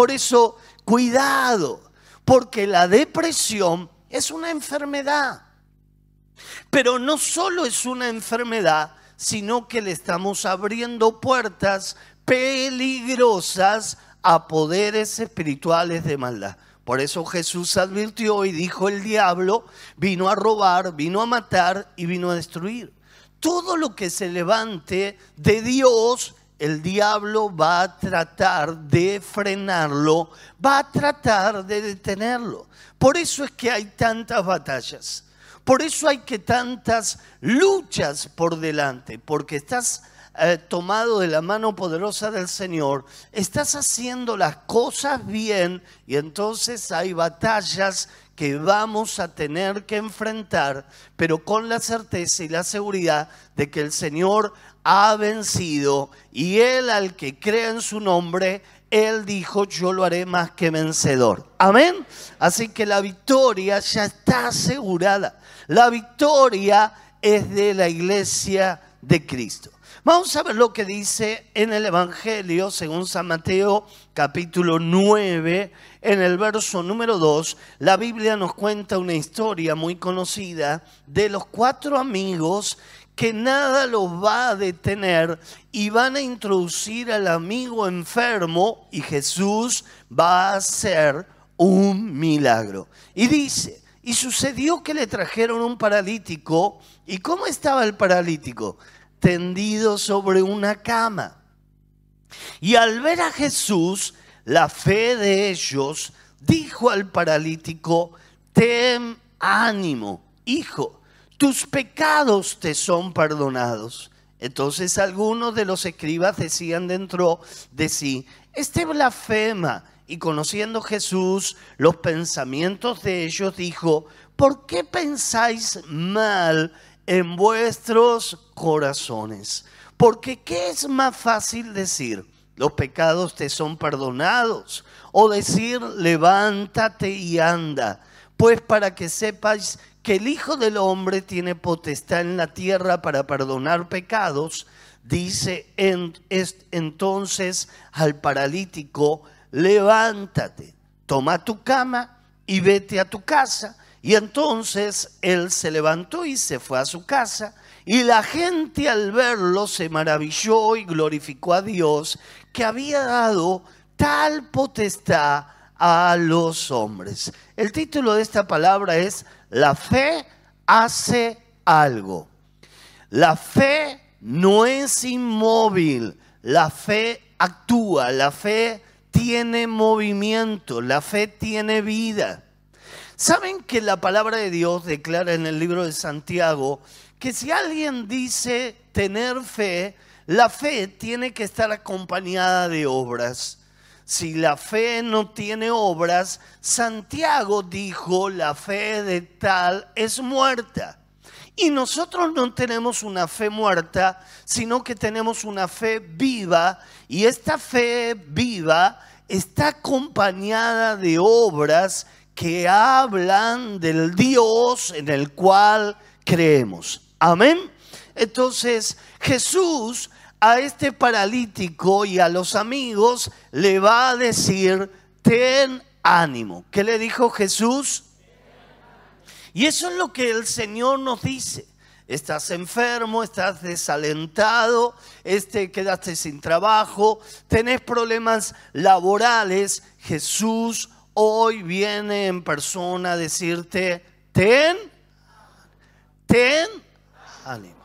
Por eso, cuidado, porque la depresión es una enfermedad. Pero no solo es una enfermedad, sino que le estamos abriendo puertas peligrosas a poderes espirituales de maldad. Por eso Jesús advirtió y dijo, el diablo vino a robar, vino a matar y vino a destruir. Todo lo que se levante de Dios, el diablo va a tratar de frenarlo, va a tratar de detenerlo. Por eso es que hay tantas batallas. Por eso hay que tantas luchas por delante, porque estás eh, tomado de la mano poderosa del Señor, estás haciendo las cosas bien y entonces hay batallas que vamos a tener que enfrentar, pero con la certeza y la seguridad de que el Señor ha vencido y Él al que crea en su nombre, Él dijo, yo lo haré más que vencedor. Amén. Así que la victoria ya está asegurada. La victoria es de la iglesia de Cristo. Vamos a ver lo que dice en el Evangelio, según San Mateo capítulo 9, en el verso número 2. La Biblia nos cuenta una historia muy conocida de los cuatro amigos que nada los va a detener y van a introducir al amigo enfermo y Jesús va a hacer un milagro. Y dice, y sucedió que le trajeron un paralítico. ¿Y cómo estaba el paralítico? tendido sobre una cama. Y al ver a Jesús, la fe de ellos dijo al paralítico, ten ánimo, hijo, tus pecados te son perdonados. Entonces algunos de los escribas decían dentro de sí, este blasfema. Y conociendo Jesús los pensamientos de ellos, dijo, ¿por qué pensáis mal en vuestros corazones. Porque ¿qué es más fácil decir? Los pecados te son perdonados. O decir, levántate y anda. Pues para que sepáis que el Hijo del Hombre tiene potestad en la tierra para perdonar pecados, dice entonces al paralítico, levántate, toma tu cama y vete a tu casa. Y entonces él se levantó y se fue a su casa. Y la gente al verlo se maravilló y glorificó a Dios que había dado tal potestad a los hombres. El título de esta palabra es La fe hace algo. La fe no es inmóvil, la fe actúa, la fe tiene movimiento, la fe tiene vida. ¿Saben que la palabra de Dios declara en el libro de Santiago que si alguien dice tener fe, la fe tiene que estar acompañada de obras? Si la fe no tiene obras, Santiago dijo, la fe de tal es muerta. Y nosotros no tenemos una fe muerta, sino que tenemos una fe viva. Y esta fe viva está acompañada de obras que hablan del Dios en el cual creemos. Amén. Entonces Jesús a este paralítico y a los amigos le va a decir, ten ánimo. ¿Qué le dijo Jesús? Y eso es lo que el Señor nos dice. Estás enfermo, estás desalentado, este, quedaste sin trabajo, tenés problemas laborales. Jesús hoy viene en persona a decirte, ten, ten ánimo.